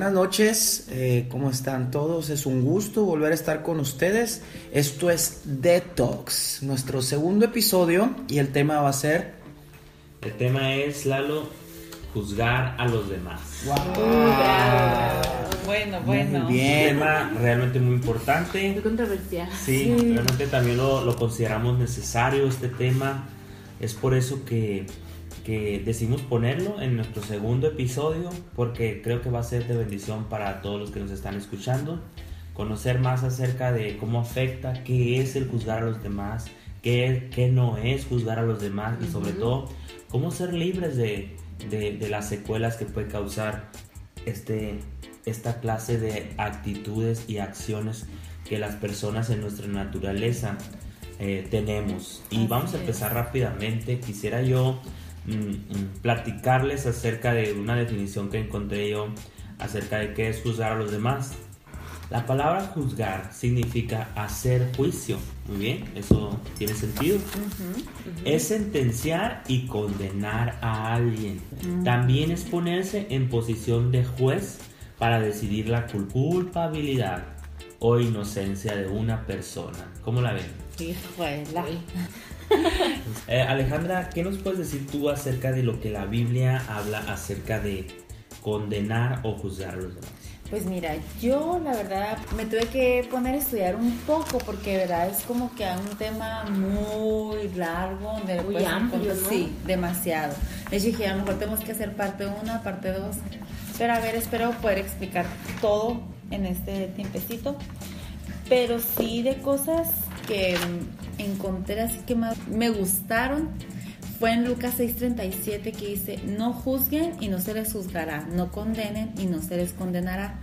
buenas noches, eh, ¿cómo están todos? Es un gusto volver a estar con ustedes. Esto es Detox, nuestro segundo episodio y el tema va a ser... El tema es, Lalo, juzgar a los demás. Wow. Bueno, bueno. Muy bien. Un tema realmente muy importante. Muy controversial. Sí, realmente también lo, lo consideramos necesario este tema. Es por eso que que decidimos ponerlo en nuestro segundo episodio porque creo que va a ser de bendición para todos los que nos están escuchando. Conocer más acerca de cómo afecta, qué es el juzgar a los demás, qué, qué no es juzgar a los demás y sobre todo cómo ser libres de, de, de, las secuelas que puede causar este, esta clase de actitudes y acciones que las personas en nuestra naturaleza eh, tenemos. Y vamos a empezar rápidamente. Quisiera yo Mm, platicarles acerca de una definición que encontré yo acerca de qué es juzgar a los demás. La palabra juzgar significa hacer juicio. Muy bien, eso tiene sentido. Es sentenciar y condenar a alguien. También es ponerse en posición de juez para decidir la culpabilidad o inocencia de una persona. ¿Cómo la ven? Eh, Alejandra, ¿qué nos puedes decir tú acerca de lo que la Biblia habla acerca de condenar o juzgar a los demás? Pues mira, yo la verdad me tuve que poner a estudiar un poco porque de verdad es como que un tema muy largo, muy amplio, ¿no? sí, demasiado. De hecho dije, a lo mejor tenemos que hacer parte 1, parte 2. Pero a ver, espero poder explicar todo en este tiempecito. Pero sí de cosas que encontré así que más me gustaron fue en Lucas 6:37 que dice, no juzguen y no se les juzgará, no condenen y no se les condenará,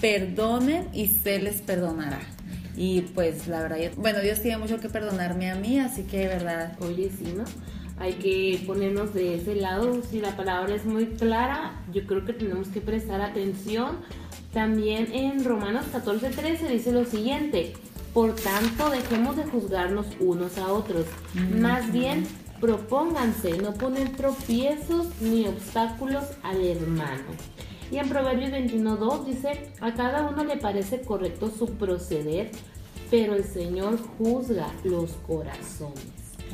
perdonen y se les perdonará. Y pues la verdad, bueno, Dios tiene mucho que perdonarme a mí, así que de verdad. Oye, sí, ¿no? Hay que ponernos de ese lado, si la palabra es muy clara, yo creo que tenemos que prestar atención. También en Romanos 14:13 dice lo siguiente, por tanto, dejemos de juzgarnos unos a otros. Más bien, propónganse no poner tropiezos ni obstáculos al hermano. Y en Proverbios 21.2 dice, a cada uno le parece correcto su proceder, pero el Señor juzga los corazones.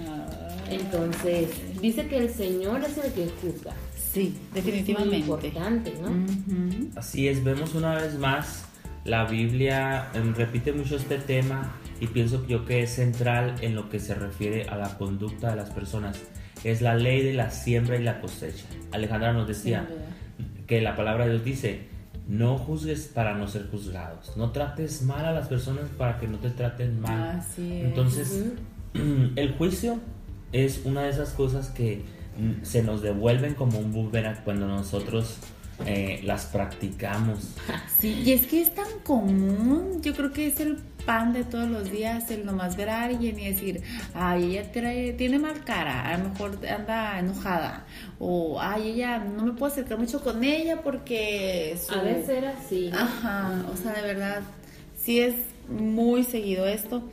Ah. Entonces, dice que el Señor es el que juzga. Sí, definitivamente. Es muy importante, ¿no? Así es, vemos una vez más la Biblia em, repite mucho este tema y pienso yo que es central en lo que se refiere a la conducta de las personas. Es la ley de la siembra y la cosecha. Alejandra nos decía que la palabra de Dios dice, no juzgues para no ser juzgados. No trates mal a las personas para que no te traten mal. Entonces, el juicio es una de esas cosas que mm, se nos devuelven como un boomerang cuando nosotros eh, las practicamos. Sí, y es que es tan común, yo creo que es el pan de todos los días, el nomás ver a alguien y decir, ay, ella tiene mal cara, a lo mejor anda enojada, o ay, ella no me puedo acercar mucho con ella porque... A veces era así. Ajá, o sea, de verdad, sí es muy seguido esto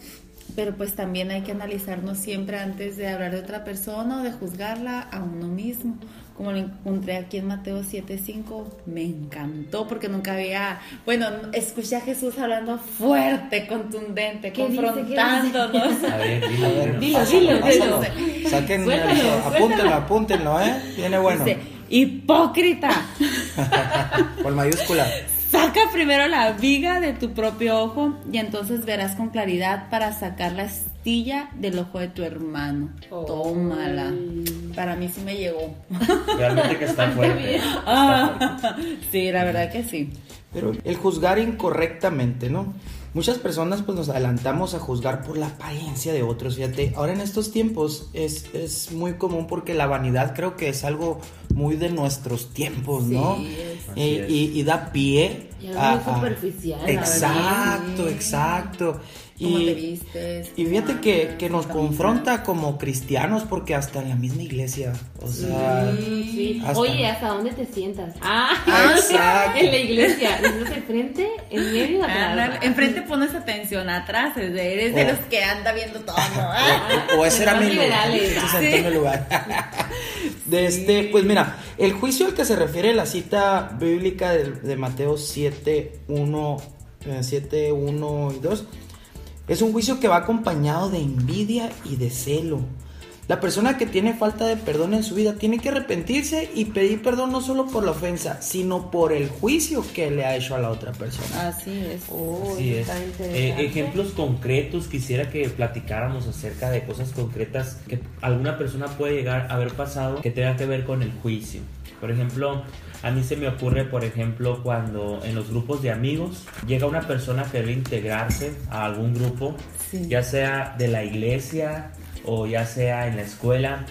pero pues también hay que analizarnos siempre antes de hablar de otra persona o de juzgarla a uno mismo como lo encontré aquí en Mateo 7:5, me encantó porque nunca había, bueno, escuché a Jesús hablando fuerte, contundente, confrontándonos. A ver, dilo, dilo, dilo. Saquen, apúntenlo, apúntenlo, ¿eh? Viene bueno. Dice, hipócrita. Con mayúscula. Saca primero la viga de tu propio ojo y entonces verás con claridad para sacar la estilla del ojo de tu hermano. Tómala. Para mí sí me llegó. Realmente que está fuerte. Ah, sí, la verdad que sí. Pero el juzgar incorrectamente, ¿no? Muchas personas pues nos adelantamos a juzgar por la apariencia de otros, fíjate, ahora en estos tiempos es, es muy común porque la vanidad creo que es algo muy de nuestros tiempos, ¿no? Sí, y, y, da pie a, muy superficial. exacto, exacto. Y, y fíjate que, que, nos confronta como cristianos porque hasta en la misma iglesia, o sea... Sí, Oye, ¿hasta dónde te sientas? Ah, exacto. en la iglesia, ¿estás de frente En medio atrás. Ándale, enfrente pones atención, atrás eres de Oh. los que anda viendo todo. ¿no? O, o ese era mi lugar. mi lugar. De este, pues mira, el juicio al que se refiere la cita bíblica de, de Mateo 7, 1, eh, 7, 1 y 2, es un juicio que va acompañado de envidia y de celo. La persona que tiene falta de perdón en su vida tiene que arrepentirse y pedir perdón no solo por la ofensa, sino por el juicio que le ha hecho a la otra persona. Así es. Oh, Así es. está Eh, interesante. ejemplos concretos, quisiera que platicáramos acerca de cosas concretas que alguna persona puede llegar a haber pasado que tenga que ver con el juicio. Por ejemplo, a mí se me ocurre, por ejemplo, cuando en los grupos de amigos llega una persona que debe integrarse a algún grupo, Sí. ya sea de la iglesia o ya sea en la escuela,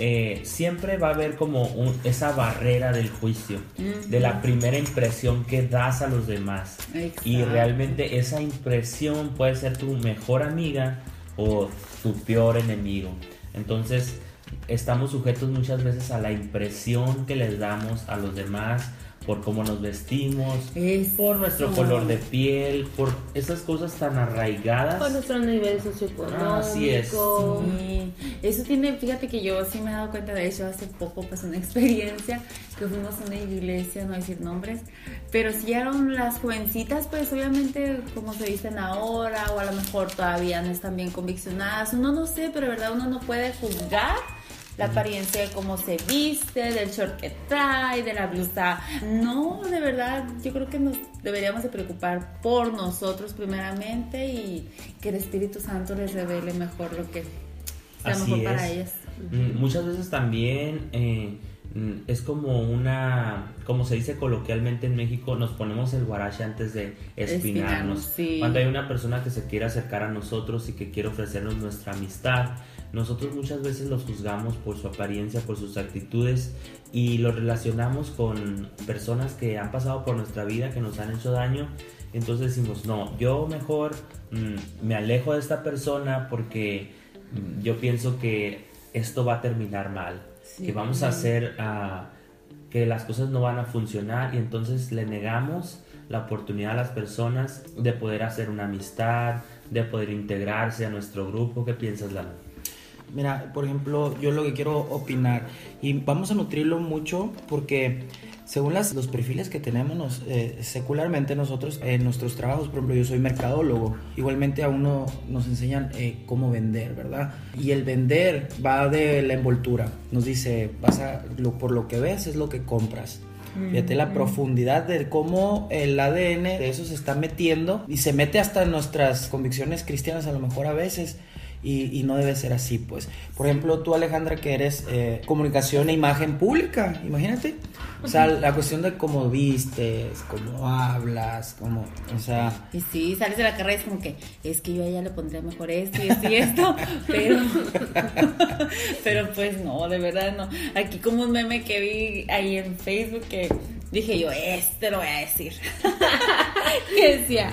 eh, siempre va a haber como un- esa barrera del juicio, de la primera impresión que das a los demás. Y realmente esa impresión puede ser tu mejor amiga o tu peor enemigo. Entonces estamos sujetos muchas veces a la impresión que les damos a los demás por cómo nos vestimos, Eso. por nuestro color de piel, por esas cosas tan arraigadas. Por nuestro nivel socioeconómico. Así es. Sí, eso tiene, fíjate que yo sí me he dado cuenta de eso hace poco, pues una experiencia que fuimos a una iglesia, no voy a decir nombres, pero si eran las jovencitas, pues obviamente como se dicen ahora, o a lo mejor todavía no están bien conviccionadas, uno no sé, pero verdad uno no puede juzgar la apariencia de cómo se viste, del short que trae, de la blusa. No, de verdad, yo creo que nos deberíamos de preocupar por nosotros primeramente y que el Espíritu Santo les revele mejor lo que sea Así mejor para ellas. Mm, Muchas veces también eh, mm, es como una, como se dice coloquialmente en México, nos ponemos el guarache antes de espinarnos. Espinarnos, sí. Cuando hay una persona que se quiere acercar a nosotros y que quiere ofrecernos nuestra amistad, nosotros muchas veces los juzgamos por su apariencia, por sus actitudes y los relacionamos con personas que han pasado por nuestra vida, que nos han hecho daño. Entonces decimos, no, yo mejor mm, me alejo de esta persona porque mm, yo pienso que esto va a terminar mal, Sí. que vamos a hacer, ah, que las cosas no van a funcionar y entonces le negamos la oportunidad a las personas de poder hacer una amistad, de poder integrarse a nuestro grupo. ¿Qué piensas, Lalo? Mira, por ejemplo, yo lo que quiero opinar, y vamos a nutrirlo mucho porque según las, los perfiles que tenemos nos- eh, secularmente nosotros en nuestros trabajos, por ejemplo, yo soy mercadólogo, igualmente a uno nos enseñan eh, cómo vender, ¿verdad? Y el vender va de la envoltura, nos dice, vas a, lo, por lo que ves es lo que compras. Fíjate la profundidad de cómo el ADN de eso se está metiendo y se mete hasta en nuestras convicciones cristianas a lo mejor a veces. Y, y no debe ser así, pues. Por ejemplo, tú, Alejandra, que eres eh, comunicación e imagen pública, imagínate. O sea, la cuestión de cómo vistes, cómo hablas, cómo, o sea, Y sí, sales de la carrera y es como que, es que yo a ella le pondría mejor esto y esto y esto, pero, pero pues no, de verdad no. Aquí como un meme que vi ahí en Facebook que dije yo, este lo voy a decir. que decía,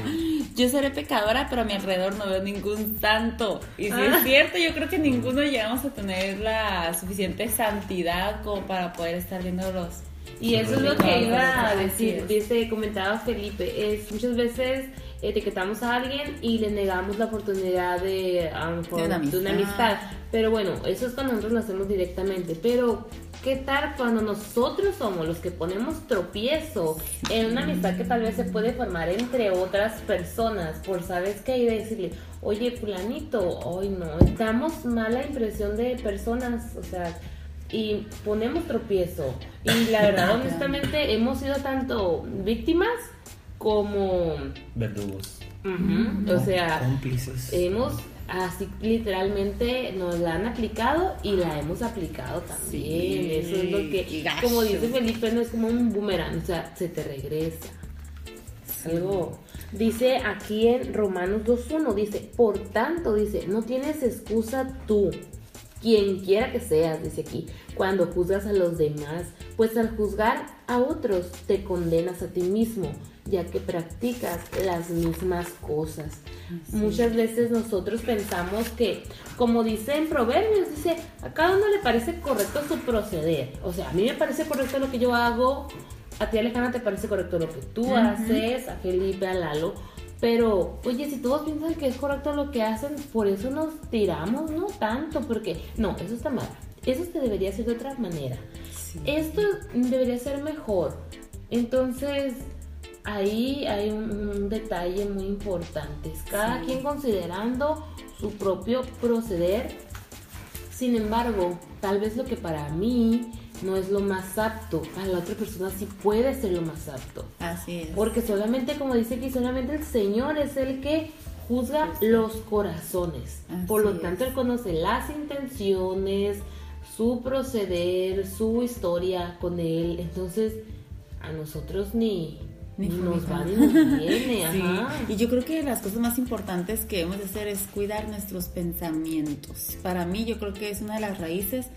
yo seré pecadora, pero a mi alrededor no veo ningún santo. Y si es cierto, yo creo que ninguno llegamos a tener la suficiente santidad como para poder estar viendo los... Y eso es lo que iba a decir, dice, comentaba Felipe, es muchas veces etiquetamos a alguien y le negamos la oportunidad de, a lo mejor, De una de una amistad. amistad. Pero bueno, eso es cuando nosotros lo hacemos directamente. Pero, ¿qué tal cuando nosotros somos los que ponemos tropiezo en una amistad que tal vez se puede formar entre otras personas? Por, ¿sabes qué? Y decirle, oye, fulanito, hoy no, damos mala impresión de personas, o sea, y ponemos tropiezo. Y la verdad, honestamente, hemos sido tanto víctimas como, Verdugos. o sea, cómplices. hemos así literalmente nos la han aplicado y la hemos aplicado también. Sí, Eso es lo que, como dice Felipe, no es como un boomerang, o sea, se te regresa. Algo. Dice aquí en Romanos 2.1, dice, por tanto, dice, no tienes excusa tú, quien quiera que seas, dice aquí, cuando juzgas a los demás, pues al juzgar a otros te condenas a ti mismo, ya que practicas las mismas cosas. Muchas veces nosotros pensamos que, como dice en Proverbios, dice, a cada uno le parece correcto su proceder. O sea, a mí me parece correcto lo que yo hago, a ti Alejandra te parece correcto lo que tú haces, a Felipe, a Lalo, pero oye, si todos piensan que es correcto lo que hacen, por eso nos tiramos, no tanto, porque no, eso está mal, eso se debería hacer de otra manera, esto debería ser mejor, entonces ahí hay un, detalle muy importante, cada quien considerando su propio proceder, sin embargo, tal vez lo que para mí no es lo más apto, para la otra persona sí puede ser lo más apto. Así es. Porque solamente, como dice aquí, solamente el Señor es el que juzga los corazones. Por lo tanto, Él conoce las intenciones, su proceder, su historia con Él. Entonces, a nosotros ni, nos va ni nos viene. Y yo creo que las cosas más importantes que debemos de hacer es cuidar nuestros pensamientos. Para mí, yo creo que es una de las raíces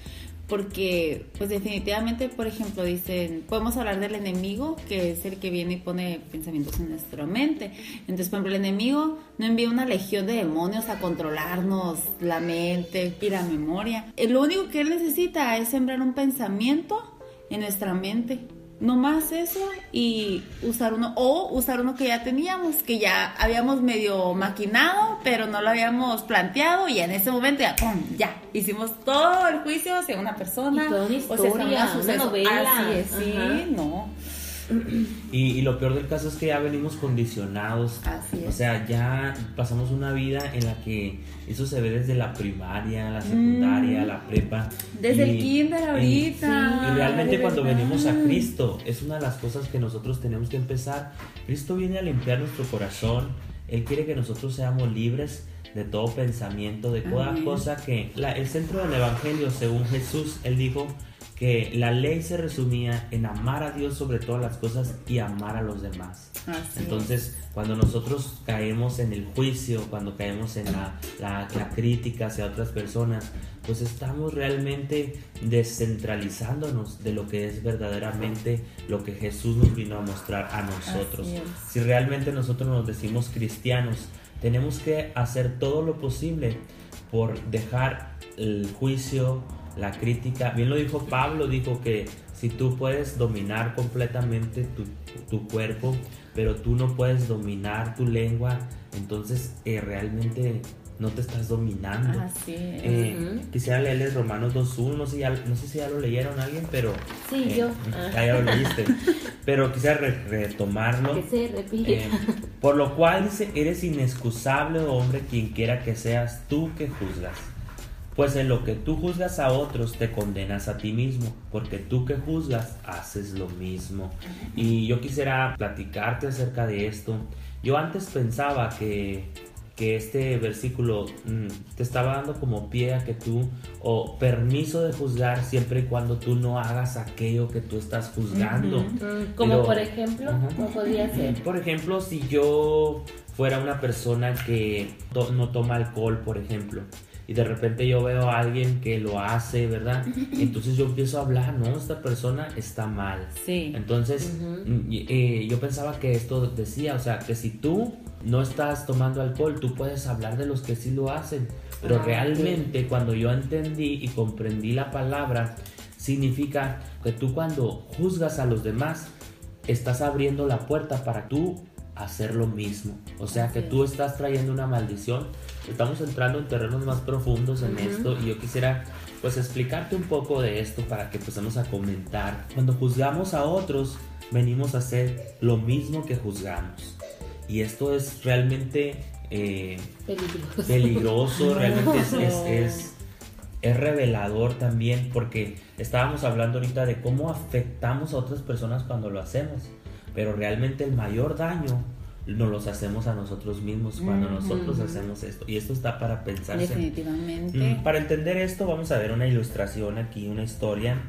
porque pues definitivamente, por ejemplo, dicen, podemos hablar del enemigo, que es el que viene y pone pensamientos en nuestra mente. Entonces, por ejemplo, el enemigo no envía una legión de demonios a controlarnos la mente y la memoria. Eh, lo único que él necesita es sembrar un pensamiento en nuestra mente no más eso y usar uno o usar uno que ya teníamos que ya habíamos medio maquinado pero no lo habíamos planteado y en ese momento ya ¡pum! ya hicimos todo el juicio hacia una persona. Y toda una historia, o sea, una novela. Así es, sí no y, lo peor del caso es que ya venimos condicionados. O sea, ya pasamos una vida en la que eso se ve desde la primaria, la secundaria, mm. la prepa. Desde el kinder ahorita. y realmente cuando venimos a Cristo, es una de las cosas que nosotros tenemos que empezar. Cristo viene a limpiar nuestro corazón. Él quiere que nosotros seamos libres de todo pensamiento, de toda cosa que... el centro del Evangelio, según Jesús, Él dijo que la ley se resumía en amar a Dios sobre todas las cosas y amar a los demás. Entonces, cuando nosotros caemos en el juicio, cuando caemos en la, la, crítica hacia otras personas, pues estamos realmente descentralizándonos de lo que es verdaderamente lo que Jesús nos vino a mostrar a nosotros. Si realmente nosotros nos decimos cristianos, tenemos que hacer todo lo posible por dejar el juicio, la crítica, bien lo dijo Pablo, dijo que si tú puedes dominar completamente tu, cuerpo, pero tú no puedes dominar tu lengua, entonces eh, realmente no te estás dominando. Así eh, Quisiera leerles Romanos 2.1, no, sé no sé si ya lo leyeron alguien, pero... Sí, eh, yo. Ya, lo leíste. pero quisiera retomarlo. Que se por lo cual dice, eres inexcusable, hombre, quien quiera que seas tú que juzgas pues en lo que tú juzgas a otros te condenas a ti mismo, porque tú que juzgas haces lo mismo. Y yo quisiera platicarte acerca de esto. Yo antes pensaba que, que este versículo mm, te estaba dando como pie a que tú, o permiso de juzgar siempre y cuando tú no hagas aquello que tú estás juzgando. Mm, como por ejemplo, ¿cómo podría ser? Por ejemplo, si yo fuera una persona que no toma alcohol, por ejemplo, y de repente yo veo a alguien que lo hace, ¿verdad? Entonces yo empiezo a hablar, no, esta persona está mal. Sí. Entonces eh, yo pensaba que esto decía, o sea, que si tú no estás tomando alcohol, tú puedes hablar de los que sí lo hacen. Pero ah, realmente cuando yo entendí y comprendí la palabra, significa que tú cuando juzgas a los demás, estás abriendo la puerta para tú hacer lo mismo. O sea que tú estás trayendo una maldición estamos entrando en terrenos más profundos en esto y yo quisiera pues explicarte un poco de esto para que empecemos a comentar. Cuando juzgamos a otros, venimos a hacer lo mismo que juzgamos. Y esto es realmente eh, peligroso. realmente es, es, revelador también porque estábamos hablando ahorita de cómo afectamos a otras personas cuando lo hacemos. Pero realmente el mayor daño nos los hacemos a nosotros mismos cuando nosotros hacemos esto. Y esto está para pensar Definitivamente. Mm, para entender esto, vamos a ver una ilustración aquí, una historia.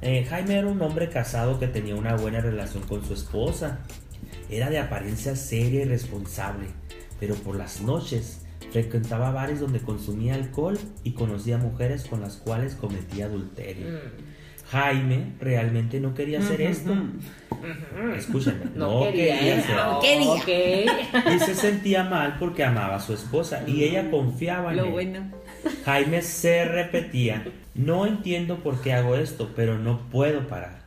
Eh, Jaime era un hombre casado que tenía una buena relación con su esposa. Era de apariencia seria y responsable, pero por las noches frecuentaba bares donde consumía alcohol y conocía mujeres con las cuales cometía adulterio. Mm. Jaime realmente no quería hacer esto. Escúchame, no, quería, hacerlo. Y se sentía mal porque amaba a su esposa y ella confiaba en Lo él. Jaime se repetía, no entiendo por qué hago esto, pero no puedo parar.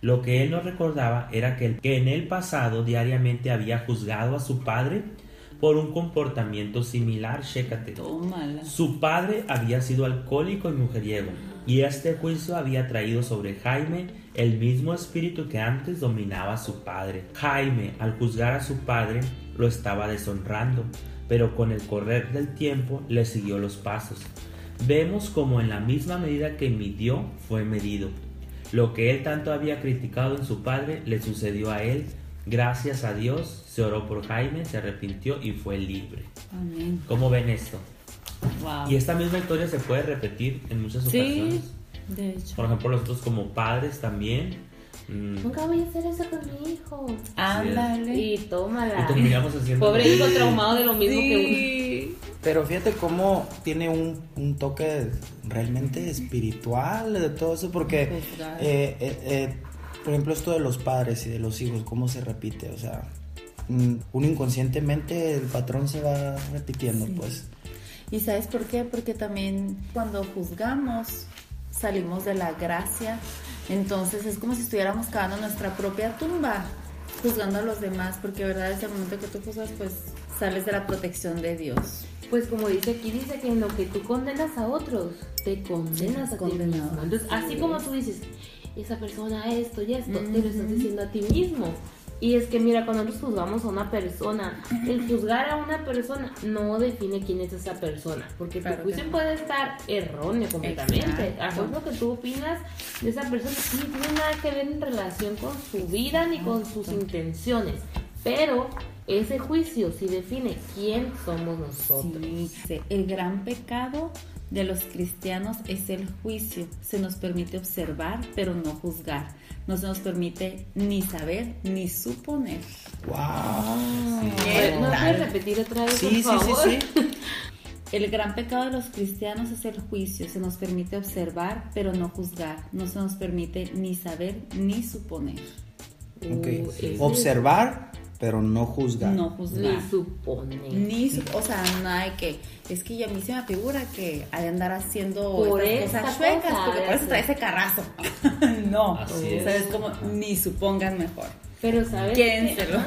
Lo que él no recordaba era que, que en el pasado diariamente había juzgado a su padre por un comportamiento similar, chécate. Tómala. Su padre había sido alcohólico y mujeriego, y este juicio había traído sobre Jaime el mismo espíritu que antes dominaba a su padre. Jaime, al juzgar a su padre, lo estaba deshonrando, pero con el correr del tiempo le siguió los pasos. Vemos como en la misma medida que midió, fue medido. Lo que él tanto había criticado en su padre le sucedió a él. Gracias a Dios se oró por Jaime, se arrepintió y fue libre. Amén. ¿Cómo ven esto? Wow. Y esta misma historia se puede repetir en muchas Sí, ocasiones. de hecho. Por ejemplo, nosotros como padres también. mm, Nunca voy a hacer eso con mi hijo. Ándale. Y y tómala. terminamos haciendo. Pobre hijo traumado de lo mismo que Sí. Pero fíjate cómo tiene un, un toque realmente espiritual de todo eso, porque, Juzgar. eh, eh, eh, por ejemplo, esto de los padres y de los hijos, cómo se repite, o sea, mm, uno inconscientemente el patrón se va repitiendo, pues. ¿Y sabes por qué? Porque también cuando juzgamos salimos de la gracia, entonces es como si estuviéramos cavando nuestra propia tumba, juzgando a los demás, porque verdad es el momento que tú juzgas, pues sales de la protección de Dios. Pues como dice aquí, dice que en lo que tú condenas a otros, te condenas a ti mismo. Entonces, Así así es. como tú dices, esa persona esto y esto, te lo estás diciendo a ti mismo. Y es que mira, cuando nosotros juzgamos a una persona, el juzgar a una persona no define quién es esa persona, porque Claro tu juicio no. puede estar erróneo completamente. Exacto. A lo mejor lo que tú opinas de esa persona no tiene nada que ver en relación con su vida ni con sus intenciones, pero ese juicio sí define quién somos nosotros. Sí, dice, el gran pecado de los cristianos es el juicio. Se nos permite observar, pero no juzgar. No se nos permite ni saber ni suponer. ¡Wow! ¿Qué ¿No puedes repetir otra vez, Sí, por sí, sí, favor? sí. El gran pecado de los cristianos es el juicio. Se nos permite observar, pero no juzgar. No se nos permite ni saber ni suponer. Ok. Uh, Observar, pero no juzgar. No Ni juzgar. supone. Ni su- o sea, nada de que es que a mí se me figura que ha de andar haciendo Por esta cosas chuecas cosa, porque por eso trae ese carrazo. no, Así es. sabes como ni supongan mejor. Pero sabes Quédenselo.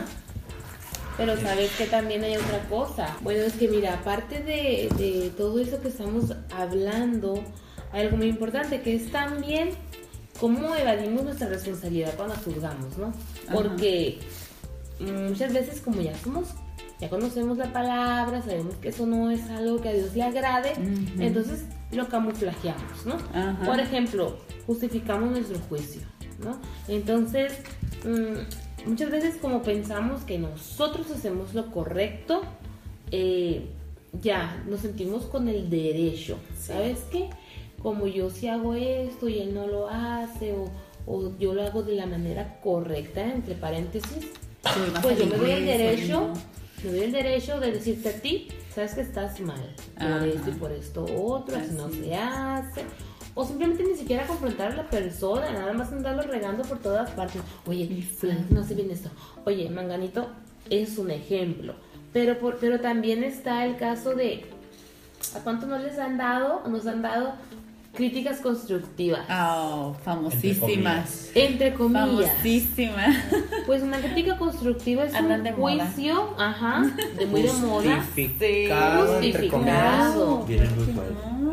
Pero sabes que también hay otra cosa. Bueno, es que mira, aparte de, de todo eso que estamos hablando, hay algo muy importante que es también cómo evadimos nuestra responsabilidad cuando juzgamos, ¿no? Porque muchas veces como ya somos, ya conocemos la palabra, sabemos que eso no es algo que a Dios le agrade, entonces lo camuflajeamos, ¿no? Ajá. Por ejemplo, justificamos nuestro juicio, ¿no? Entonces, mm, muchas veces como pensamos que nosotros hacemos lo correcto, eh, ya nos sentimos con el derecho, ¿sabes qué? Como yo sí hago esto y él no lo hace, o, o yo lo hago de la manera correcta, entre paréntesis, Soy más pues yo me doy el derecho, me doy el derecho de decirte a ti, sabes que estás mal, por esto y por esto otro, así no se hace. O simplemente ni siquiera confrontar a la persona, nada más andarlo regando por todas partes. Oye, no sé bien esto. Oye, Manganito es un ejemplo. Pero, por, pero también está el caso de ¿a cuánto no les han dado? Nos han dado críticas constructivas. Oh, famosísimas. Entre comillas. Famosísimas. Pues una crítica constructiva es Andan un de moda. juicio, ajá, de muy de moda. Justificado. Justificado.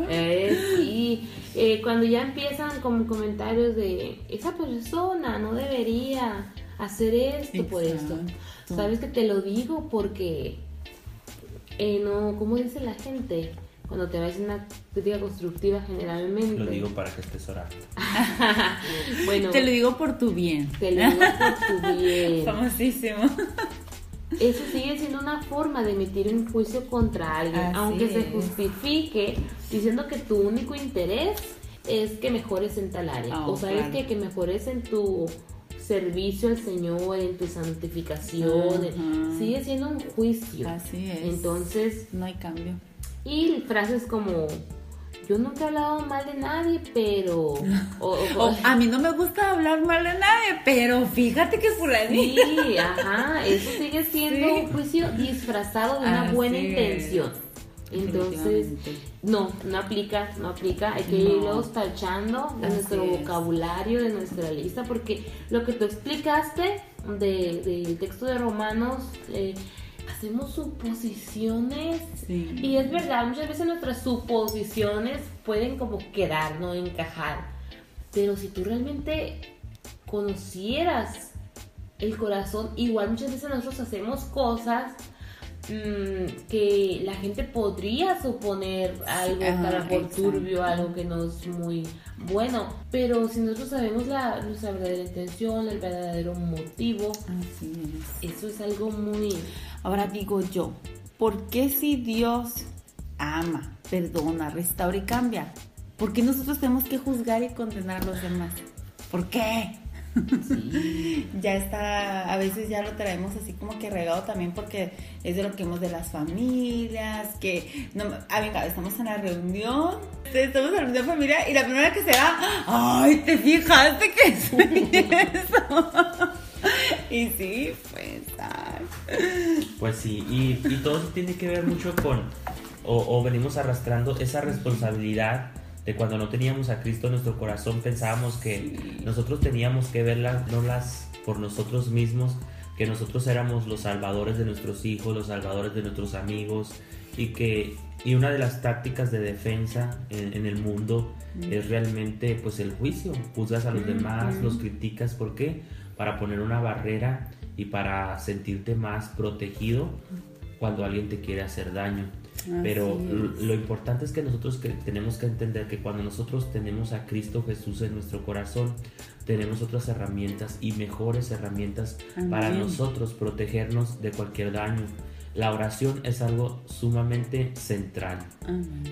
Eh, sí, Eh, cuando ya empiezan con comentarios de esa persona no debería hacer esto por esto. Sabes que te lo digo porque eh, no, ¿cómo dice la gente? Cuando te decir una crítica constructiva generalmente. Lo digo para que estés orando. bueno, Te lo digo por tu bien. te lo digo por tu bien. Famosísimo. Eso sigue siendo una forma de emitir un juicio contra alguien, Así aunque se justifique diciendo que tu único interés es que mejores en tal área. Ah, o sabes claro. que, que mejores en tu servicio al Señor, en tu santificación. Sigue siendo un juicio. Así es. Entonces, No hay cambio. Y frases como, yo nunca he hablado mal de nadie, pero... o- a mí no me gusta hablar mal de nadie, pero fíjate que fulanito. Sí, ajá, eso sigue siendo Sí. un juicio disfrazado de una Así buena es. intención. Entonces, no, no aplica, no aplica. Hay que No. irlos tachando de Así nuestro es. vocabulario, de nuestra lista, porque lo que tú explicaste de- del texto de Romanos, eh, hacemos suposiciones. Sí. Y es verdad, muchas veces nuestras suposiciones pueden como quedar, no encajar. Pero si tú realmente conocieras el corazón, igual muchas veces nosotros hacemos cosas mm, que la gente podría suponer algo Ah, para por turbio, algo que no es muy bueno. Pero si nosotros sabemos la, nuestra verdadera intención, el verdadero motivo, Así es. eso es algo muy... Ahora digo yo, ¿por qué si Dios ama, perdona, restaura y cambia? ¿Por qué nosotros tenemos que juzgar y condenar a los demás? ¿Por qué? ya está, a veces ya lo traemos así como que regado también porque es de lo que hemos de las familias, que, no, ah, venga, estamos en la reunión, estamos en la reunión familiar y la primera que se va, ay, ¿te fijaste que soy eso? y sí, pues, ay. Pues sí, y, y todo eso tiene que ver mucho con, o, o venimos arrastrando esa responsabilidad de cuando no teníamos a Cristo en nuestro corazón, pensábamos que nosotros teníamos que verlas, no las por nosotros mismos, que nosotros éramos los salvadores de nuestros hijos, los salvadores de nuestros amigos, y que y una de las tácticas de defensa en, en el mundo es realmente pues el juicio, juzgas a los demás, los criticas, ¿por qué? Para poner una barrera y para sentirte más protegido cuando alguien te quiere hacer daño. Pero Así l- es. lo importante es que nosotros que tenemos que entender que cuando nosotros tenemos a Cristo Jesús en nuestro corazón, tenemos otras herramientas y mejores herramientas para nosotros protegernos de cualquier daño. La oración es algo sumamente central.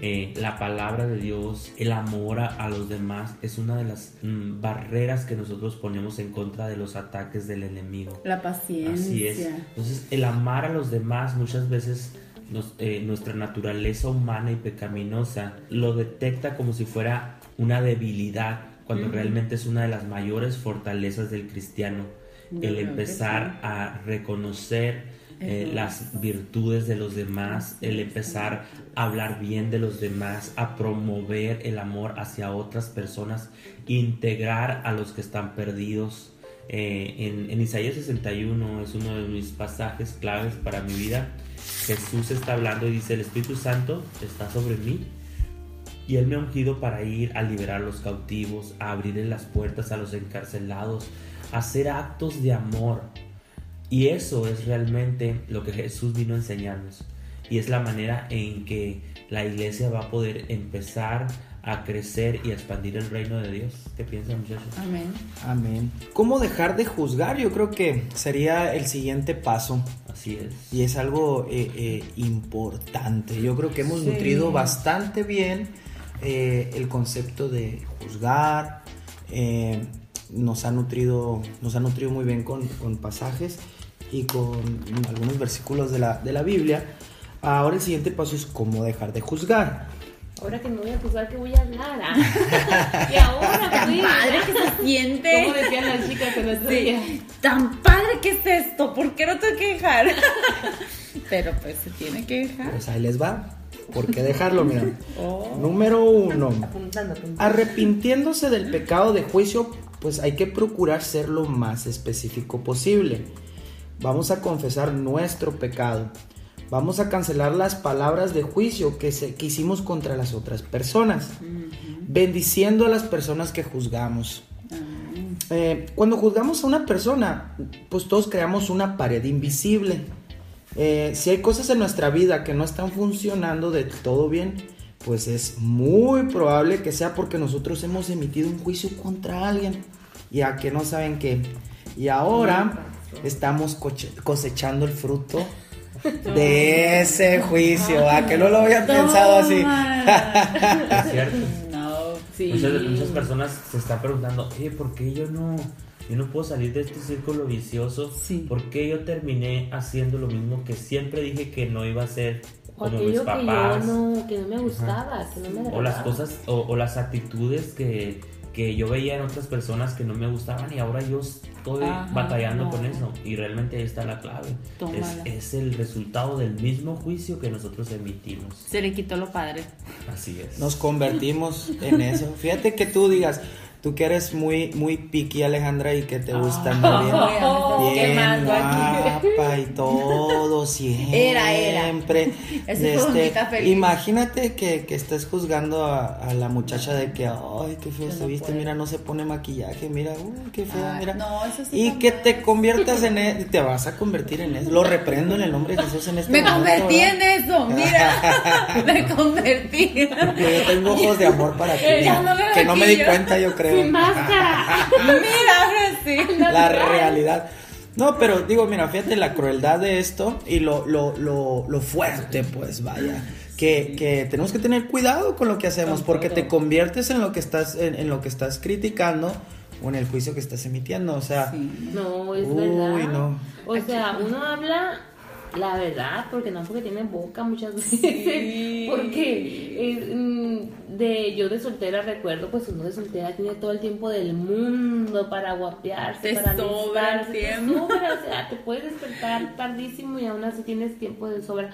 Eh, la palabra de Dios, el amor a, a los demás es una de las mm, barreras que nosotros ponemos en contra de los ataques del enemigo. La paciencia. Así es. Entonces, el amar a los demás muchas veces nos- eh, nuestra naturaleza humana y pecaminosa lo detecta como si fuera una debilidad, cuando realmente es una de las mayores fortalezas del cristiano. Yo el empezar a reconocer eh, las virtudes de los demás, el empezar a hablar bien de los demás, a promover el amor hacia otras personas, integrar a los que están perdidos. Eh, en, en Isaías 61 es uno de mis pasajes claves para mi vida. Jesús está hablando y dice, el Espíritu Santo está sobre mí y Él me ha ungido para ir a liberar a los cautivos, a abrirle las puertas a los encarcelados, a hacer actos de amor. Y eso es realmente lo que Jesús vino a enseñarnos. Y es la manera en que la iglesia va a poder empezar a crecer y a expandir el reino de Dios. ¿Qué piensan muchachos? Amén. Amén. ¿Cómo dejar de juzgar? Yo creo que sería el siguiente paso. Así es. Y es algo eh, eh, importante. Yo creo que hemos Sí. nutrido bastante bien eh, el concepto de juzgar. eh, nos ha nutrido, nos ha nutrido muy bien con, con pasajes y con algunos versículos de la, de la Biblia. Ahora el siguiente paso es cómo dejar de juzgar. Ahora que me voy a juzgar, que voy a hablar? ah? y ahora, pues, Padre que se siente. Como decían las chicas en nuestro día. Sí, tan padre que es esto, ¿por qué no tengo que dejar? Pero pues se tiene que dejar. Pues ahí les va. ¿Por qué dejarlo? Mira. Oh. Número uno. Apuntando, apuntando. Arrepintiéndose del pecado de juicio, pues hay que procurar ser lo más específico posible. Vamos a confesar nuestro pecado. Vamos a cancelar las palabras de juicio que, se, que hicimos contra las otras personas. Bendiciendo a las personas que juzgamos. Eh, cuando juzgamos a una persona, pues todos creamos una pared invisible. Eh, si hay cosas en nuestra vida que no están funcionando de todo bien, pues es muy probable que sea porque nosotros hemos emitido un juicio contra alguien. Ya que no saben qué. Y ahora estamos coche- cosechando el fruto de ese juicio. ¿A que no lo había pensado así? Toma. Es cierto. No, sí. Muchas, muchas personas se están preguntando, eh, ¿por qué yo no, yo no puedo salir de este círculo vicioso? Sí. ¿Por qué yo terminé haciendo lo mismo que siempre dije que no iba a hacer O como mis aquello que yo papás? no, que no me gustaba, que no me O las cosas, o, o las actitudes que, que yo veía en otras personas que no me gustaban y ahora yo estoy Ajá, batallando no. con eso. Y realmente ahí está la clave. Es, es el resultado del mismo juicio que nosotros emitimos. Se le quitó lo padre. Así es. Nos convertimos en eso. Fíjate que tú digas, tú que eres muy, muy piqui, Alejandra, y que te gusta andar bien, ya me estás bien quemando aquí. guapa y todo, siempre. Era, era. Quita feliz. imagínate que, que estés juzgando a, a la muchacha de que, ay, qué feo se viste, puede. mira, no se pone maquillaje, mira, uy, qué feo, Ay, mira. no, eso sí y que te conviertas en eso, te vas a convertir en eso. Lo reprendo en el nombre de Jesús en este Me momento, convertí ¿verdad? en eso, mira. me convertí. Yo tengo ojos de amor para ti. Que no me di cuenta, yo creo. Sin máscara. mira, ahora sí. La realidad. No, pero digo, mira, fíjate la crueldad de esto y lo, lo, lo, lo fuerte, pues vaya. Que, que tenemos que tener cuidado con lo que hacemos, porque te conviertes en lo que estás, en, en lo que estás criticando o en el juicio que estás emitiendo. O sea, Sí. No, es Uy, verdad. no. O sea, uno habla la verdad, porque no porque tiene boca muchas veces. Sí. Porque eh, mm, de yo de soltera recuerdo, pues uno de soltera tiene todo el tiempo del mundo para guapearse, Te para sobra el alistarse, te tiempo. sobra, o sea, te puedes despertar tardísimo y aún así tienes tiempo de sobra.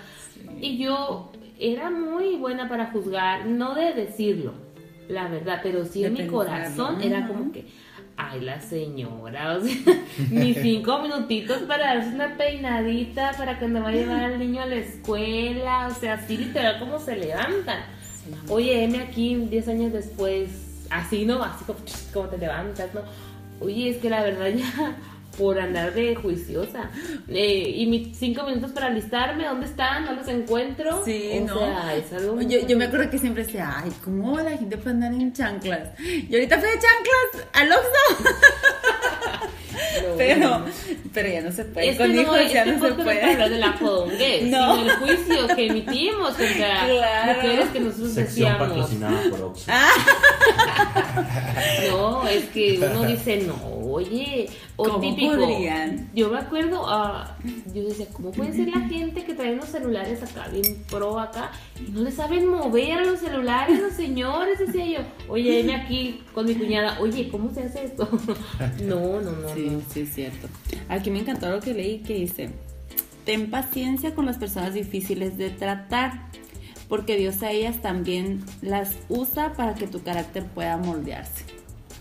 Y yo era muy buena para juzgar, no de decirlo, la verdad, pero sí De en mi corazón era como que, ay, la señora, o sea, mis cinco minutitos para darse una peinadita para cuando va a llevar al niño a la escuela, o sea, así literal como se levantan. Oye, heme aquí 10 años después, así no, así como, como te levantas, ¿no? Oye, es que la verdad ya, por andar de juiciosa. Eh, y mis cinco minutos para alistarme, ¿dónde están? No los encuentro. Sí, o ¿no? sea, es algo muy Yo, yo me acuerdo que siempre decía, ay, ¿cómo la gente puede andar en chanclas? Y ahorita fui de chanclas al Oxxo. No, pero, pero ya no se puede. Es Con no, hijos ya este no se para hablar puede. de la fodonguez, No. sino el juicio que emitimos contra Claro. mujeres que nosotros Sección decíamos. patrocinada por Oxxo. No, es que uno dice, no, oye, o ¿Cómo típico. podrían? Yo me acuerdo, ah, yo decía, ¿cómo puede ser la gente que trae unos celulares acá, bien pro acá, y no le saben mover a los celulares los señores? Decía yo, oye, venme aquí con mi cuñada, oye, ¿cómo se hace esto? No, no, no, Sí, no. sí, es cierto. Aquí me encantó lo que leí que dice, ten paciencia con las personas difíciles de tratar, porque Dios a ellas también las usa para que tu carácter pueda moldearse.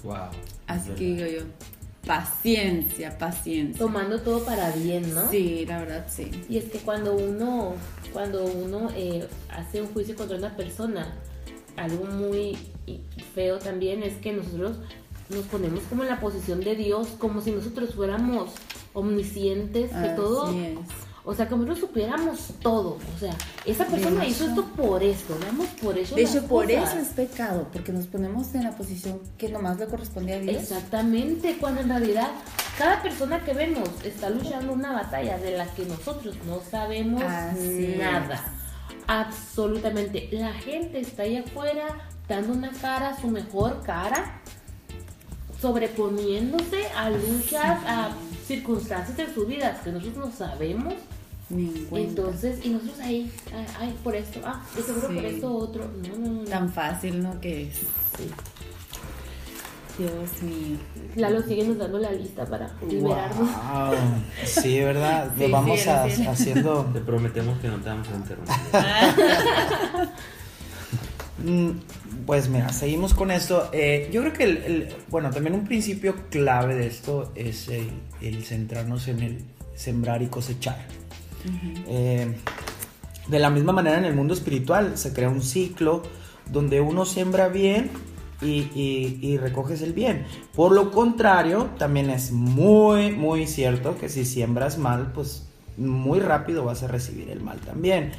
Wow. Así que digo yo, paciencia, paciencia. Tomando todo para bien, ¿no? Sí, la verdad, sí. Y es que cuando uno, cuando uno eh, hace un juicio contra una persona, algo muy feo también es que nosotros nos ponemos como en la posición de Dios, como si nosotros fuéramos omniscientes, que Así todo, es. O sea, como nosotros supiéramos todo, o sea, esa persona De hizo esto por esto, damos por eso. De hecho, por eso es pecado, porque nos ponemos en la posición que nomás le corresponde a Dios. Exactamente, cuando en realidad cada persona que vemos está luchando una batalla de la que nosotros no sabemos Así nada. Absolutamente. La gente está allá afuera dando una cara, su mejor cara, sobreponiéndose a luchas, a circunstancias de su vida que nosotros no sabemos. Ni en cuenta. Entonces, y nosotros ahí, ay, ay, por esto, ah, de seguro por esto otro. No, no, no. Tan fácil, ¿no? Que es. Sí. Dios mío. Lalo sigue nos dando la lista para liberarnos. Wow. Sí, ¿verdad? Sí, Lo vamos sí, a- sí. haciendo. Te prometemos que no te vamos a interrumpir. Mm, Pues mira, seguimos con esto. Eh, yo creo que, el, el- bueno, también un principio clave de esto es el, el centrarnos en el sembrar y cosechar. Eh, de la misma manera en el mundo espiritual se crea un ciclo donde uno siembra bien y, y- y recoges el bien. Por lo contrario, también es muy, muy cierto que si siembras mal, pues muy rápido vas a recibir el mal también.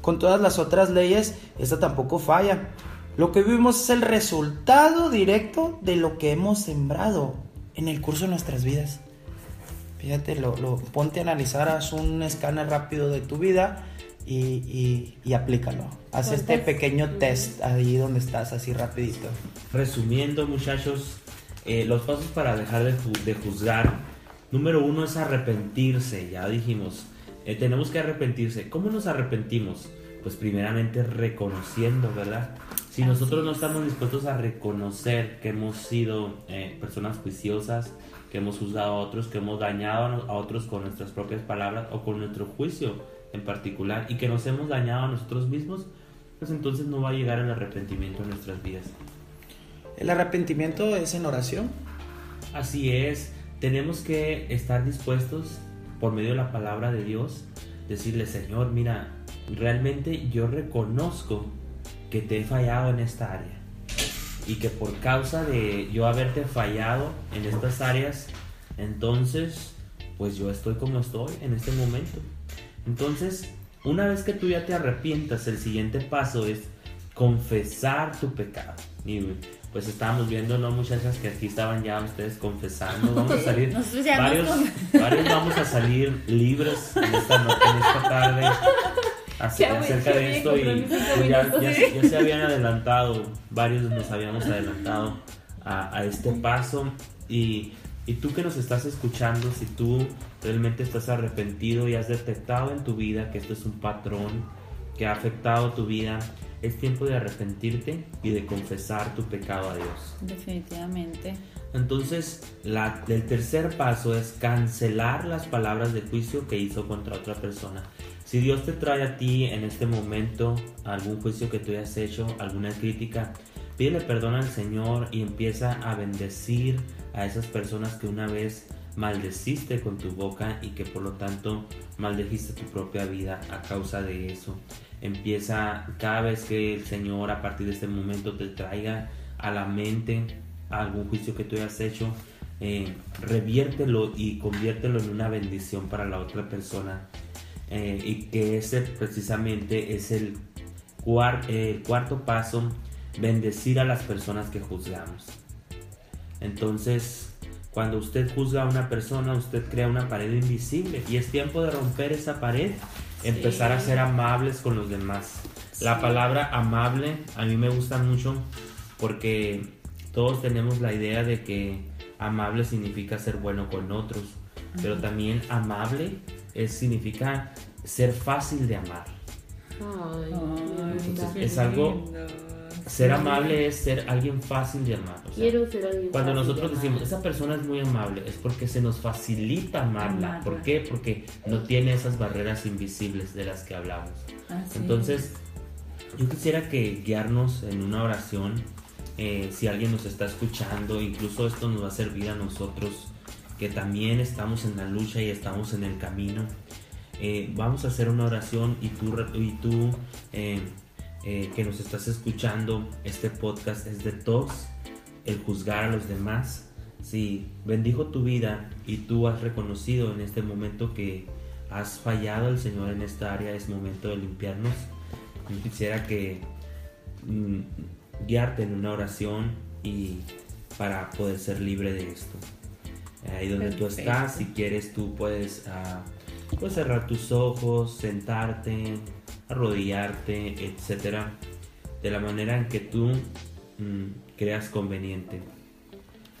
Con todas las otras leyes, esta tampoco falla. Lo que vivimos es el resultado directo de lo que hemos sembrado en el curso de nuestras vidas. Fíjate, lo, lo- ponte a analizar, haz un escáner rápido de tu vida y, y- y aplícalo. Haz este ¿Cuántas? pequeño test ahí donde estás, así rapidito. Resumiendo, muchachos, eh, los pasos para dejar de, ju- de juzgar. Número uno es arrepentirse, ya dijimos. Eh, tenemos que arrepentirse. ¿Cómo nos arrepentimos? Pues primeramente reconociendo, ¿verdad? Si nosotros no estamos dispuestos a reconocer que hemos sido eh, personas juiciosas, que hemos juzgado a otros, que hemos dañado a otros con nuestras propias palabras o con nuestro juicio en particular y que nos hemos dañado a nosotros mismos, pues entonces no va a llegar el arrepentimiento en nuestras vidas. ¿El arrepentimiento es en oración? Así es, tenemos que estar dispuestos por medio de la palabra de Dios, decirle, Señor, mira, realmente yo reconozco que te he fallado en esta área y que por causa de yo haberte fallado en estas áreas, entonces, pues yo estoy como estoy en este momento. Entonces, una vez que tú ya te arrepientas, el siguiente paso es confesar tu pecado. Y pues estábamos viendo, ¿no, muchachas? Que aquí estaban ya ustedes confesando. Vamos a salir. varios, varios, vamos a salir libres en esta, en esta tarde acerca de esto y ya, se habían adelantado, varios nos habíamos adelantado a, este paso y, y, tú que nos estás escuchando, si tú realmente estás arrepentido y has detectado en tu vida que esto es un patrón que ha afectado tu vida, es tiempo de arrepentirte y de confesar tu pecado a Dios. Definitivamente. Entonces, la, el tercer paso es cancelar las palabras de juicio que hizo contra otra persona. Si Dios te trae a ti en este momento algún juicio que tú hayas hecho, alguna crítica, pídele perdón al Señor y empieza a bendecir a esas personas que una vez maldeciste con tu boca y que por lo tanto maldejiste tu propia vida a causa de eso. Empieza cada vez que el Señor a partir de este momento te traiga a la mente algún juicio que tú hayas hecho, eh, reviértelo y conviértelo en una bendición para la otra persona eh, y que ese precisamente es el, cuarto paso, bendecir a las personas que juzgamos. Entonces, cuando usted juzga a una persona, usted crea una pared invisible y es tiempo de romper esa pared, empezar a ser amables con los demás. La palabra amable a mí me gusta mucho porque todos tenemos la idea de que amable significa ser bueno con otros, pero también amable es, significa ser fácil de amar. es algo ser amable es ser alguien fácil de amar. Quiero ser alguien Cuando nosotros decimos, esa persona es muy amable, es porque se nos facilita amarla. ¿Por qué? Porque no tiene esas barreras invisibles de las que hablamos. Entonces, yo quisiera que guiarnos en una oración, eh, si alguien nos está escuchando, incluso esto nos va a servir a nosotros que también estamos en la lucha y estamos en el camino. Eh, vamos a hacer una oración y tú, y tú eh, eh, que nos estás escuchando, este podcast es de todos, el juzgar a los demás. Si bendijo tu vida y tú has reconocido en este momento que has fallado al Señor en esta área, es momento de limpiarnos. Quisiera que mm, guiarte en una oración y para poder ser libre de esto ahí donde tú estás, si quieres tú puedes, ah, puedes cerrar tus ojos, sentarte, arrodillarte, etcétera, de la manera en que tú mm, creas conveniente.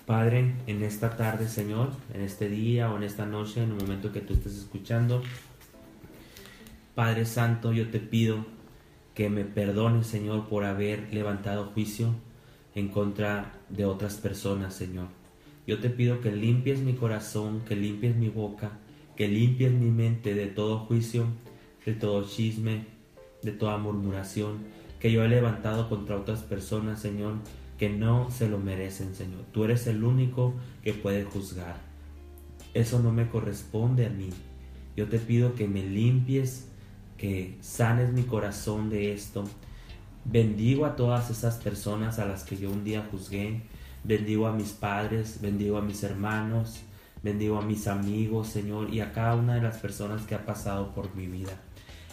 Padre, en esta tarde, Señor, en este día o en esta noche, en el momento que tú estés escuchando, Padre Santo, yo te pido que me perdones, Señor, por haber levantado juicio en contra de otras personas, Señor. Yo te pido que limpies mi corazón, que limpies mi boca, que limpies mi mente de todo juicio, de todo chisme, de toda murmuración que yo he levantado contra otras personas, Señor, que no se lo merecen, Señor. Tú eres el único que puede juzgar. Eso no me corresponde a mí. Yo te pido que me limpies, que sanes mi corazón de esto. Bendigo a todas esas personas a las que yo un día juzgué, Bendigo a mis padres, bendigo a mis hermanos, bendigo a mis amigos, Señor, y a cada una de las personas que ha pasado por mi vida.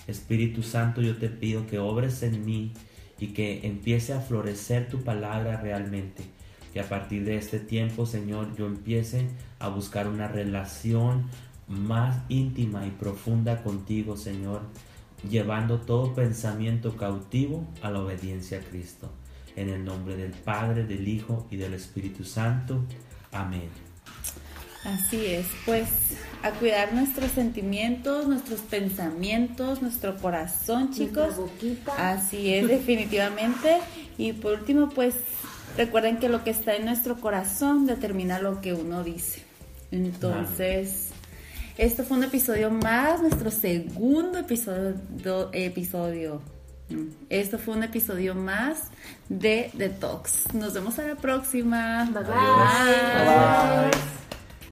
Espíritu Santo, yo te pido que obres en mí y que empiece a florecer tu palabra realmente. Que a partir de este tiempo, Señor, yo empiece a buscar una relación más íntima y profunda contigo, Señor, llevando todo pensamiento cautivo a la obediencia a Cristo. En el nombre del Padre, del Hijo y del Espíritu Santo. Amén. Así es, pues a cuidar nuestros sentimientos, nuestros pensamientos, nuestro corazón, chicos. Así es, definitivamente. Y por último, pues recuerden que lo que está en nuestro corazón determina lo que uno dice. Entonces, esto fue un episodio más, nuestro segundo episodio. episodio. Esto fue un episodio más de Detox. Nos vemos a la próxima. bye. bye. bye.